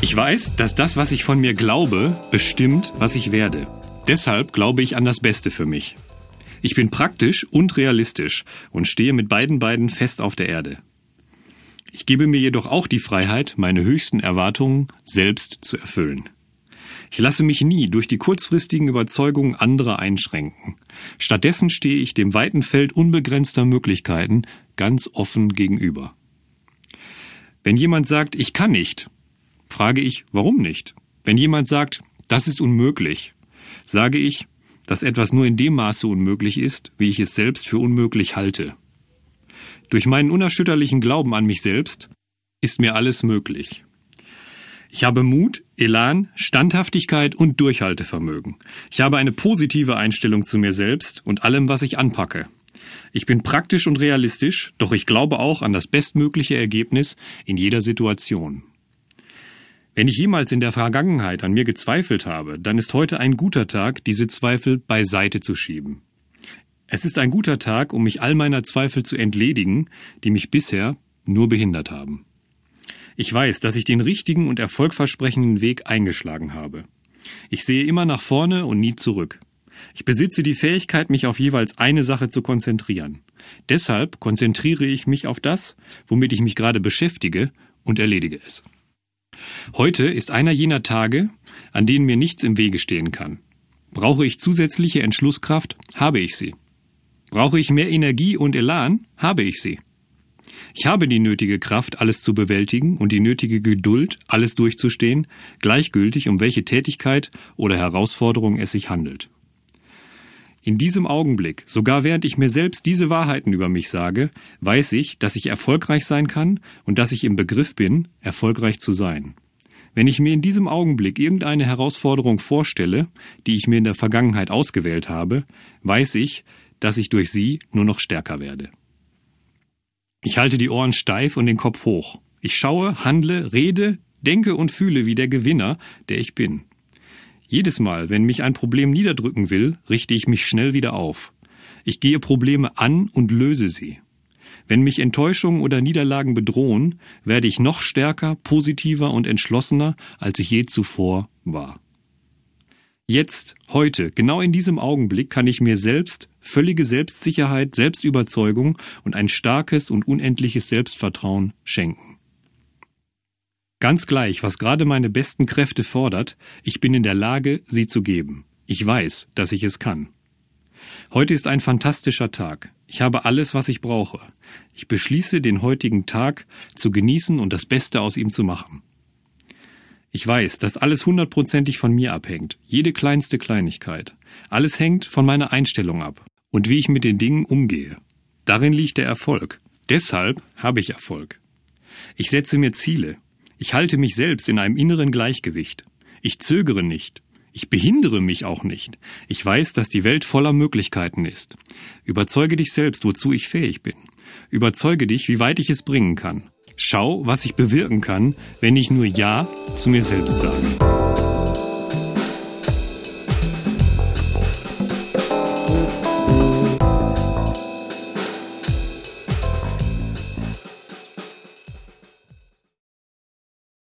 Ich weiß, dass das, was ich von mir glaube, bestimmt, was ich werde. Deshalb glaube ich an das Beste für mich. Ich bin praktisch und realistisch und stehe mit beiden Beinen fest auf der Erde. Ich gebe mir jedoch auch die Freiheit, meine höchsten Erwartungen selbst zu erfüllen. Ich lasse mich nie durch die kurzfristigen Überzeugungen anderer einschränken. Stattdessen stehe ich dem weiten Feld unbegrenzter Möglichkeiten ganz offen gegenüber. Wenn jemand sagt, ich kann nicht, frage ich, warum nicht? Wenn jemand sagt, das ist unmöglich, sage ich, dass etwas nur in dem Maße unmöglich ist, wie ich es selbst für unmöglich halte. Durch meinen unerschütterlichen Glauben an mich selbst ist mir alles möglich. Ich habe Mut, Elan, Standhaftigkeit und Durchhaltevermögen. Ich habe eine positive Einstellung zu mir selbst und allem, was ich anpacke. Ich bin praktisch und realistisch, doch ich glaube auch an das bestmögliche Ergebnis in jeder Situation. Wenn ich jemals in der Vergangenheit an mir gezweifelt habe, dann ist heute ein guter Tag, diese Zweifel beiseite zu schieben. Es ist ein guter Tag, um mich all meiner Zweifel zu entledigen, die mich bisher nur behindert haben. Ich weiß, dass ich den richtigen und erfolgversprechenden Weg eingeschlagen habe. Ich sehe immer nach vorne und nie zurück. Ich besitze die Fähigkeit, mich auf jeweils eine Sache zu konzentrieren. Deshalb konzentriere ich mich auf das, womit ich mich gerade beschäftige und erledige es. Heute ist einer jener Tage, an denen mir nichts im Wege stehen kann. Brauche ich zusätzliche Entschlusskraft, habe ich sie. Brauche ich mehr Energie und Elan, habe ich sie. Ich habe die nötige Kraft, alles zu bewältigen und die nötige Geduld, alles durchzustehen, gleichgültig, um welche Tätigkeit oder Herausforderung es sich handelt. In diesem Augenblick, sogar während ich mir selbst diese Wahrheiten über mich sage, weiß ich, dass ich erfolgreich sein kann und dass ich im Begriff bin, erfolgreich zu sein. Wenn ich mir in diesem Augenblick irgendeine Herausforderung vorstelle, die ich mir in der Vergangenheit ausgewählt habe, weiß ich, dass ich durch sie nur noch stärker werde. Ich halte die Ohren steif und den Kopf hoch. Ich schaue, handle, rede, denke und fühle wie der Gewinner, der ich bin. Jedes Mal, wenn mich ein Problem niederdrücken will, richte ich mich schnell wieder auf. Ich gehe Probleme an und löse sie. Wenn mich Enttäuschungen oder Niederlagen bedrohen, werde ich noch stärker, positiver und entschlossener, als ich je zuvor war. Jetzt, heute, genau in diesem Augenblick kann ich mir selbst völlige Selbstsicherheit, Selbstüberzeugung und ein starkes und unendliches Selbstvertrauen schenken. Ganz gleich, was gerade meine besten Kräfte fordert, ich bin in der Lage, sie zu geben. Ich weiß, dass ich es kann. Heute ist ein fantastischer Tag. Ich habe alles, was ich brauche. Ich beschließe, den heutigen Tag zu genießen und das Beste aus ihm zu machen. Ich weiß, dass alles hundertprozentig von mir abhängt, jede kleinste Kleinigkeit. Alles hängt von meiner Einstellung ab und wie ich mit den Dingen umgehe. Darin liegt der Erfolg. Deshalb habe ich Erfolg. Ich setze mir Ziele. Ich halte mich selbst in einem inneren Gleichgewicht. Ich zögere nicht. Ich behindere mich auch nicht. Ich weiß, dass die Welt voller Möglichkeiten ist. Überzeuge dich selbst, wozu ich fähig bin. Überzeuge dich, wie weit ich es bringen kann. Schau, was ich bewirken kann, wenn ich nur Ja zu mir selbst sage.